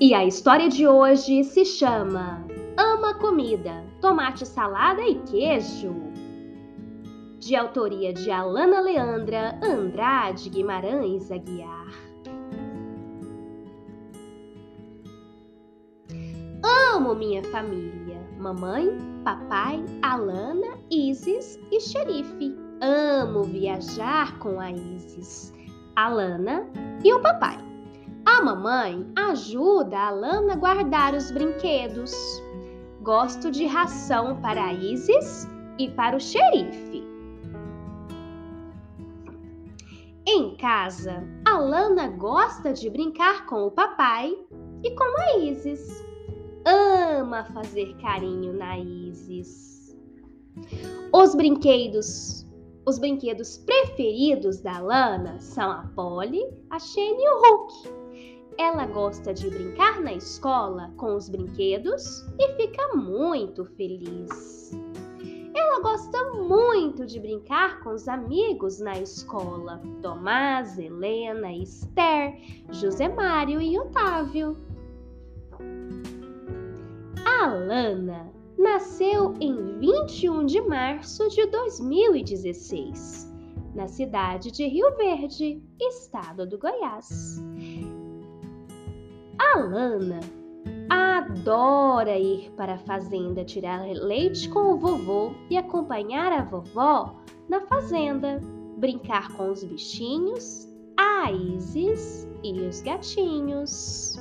E a história de hoje se chama Ama Comida, Tomate, Salada e Queijo. De autoria de Alana Leandra Andrade Guimarães Aguiar. Amo minha família: mamãe, papai, Alana, Isis e Xerife. Amo viajar com a Isis, Alana e o papai. A mamãe ajuda a Lana a guardar os brinquedos. Gosto de ração para Isis e para o xerife. Em casa, a Lana gosta de brincar com o papai e com a Isis. Ama fazer carinho na Isis. Os brinquedos os brinquedos preferidos da Lana são a Polly, a Shane e o Hulk. Ela gosta de brincar na escola com os brinquedos e fica muito feliz. Ela gosta muito de brincar com os amigos na escola: Tomás, Helena, Esther, José Mário e Otávio. A Lana nasceu em 21 de março de 2016, na cidade de Rio Verde, estado do Goiás. A Lana adora ir para a fazenda tirar leite com o vovô e acompanhar a vovó na fazenda, brincar com os bichinhos, a Isis e os gatinhos.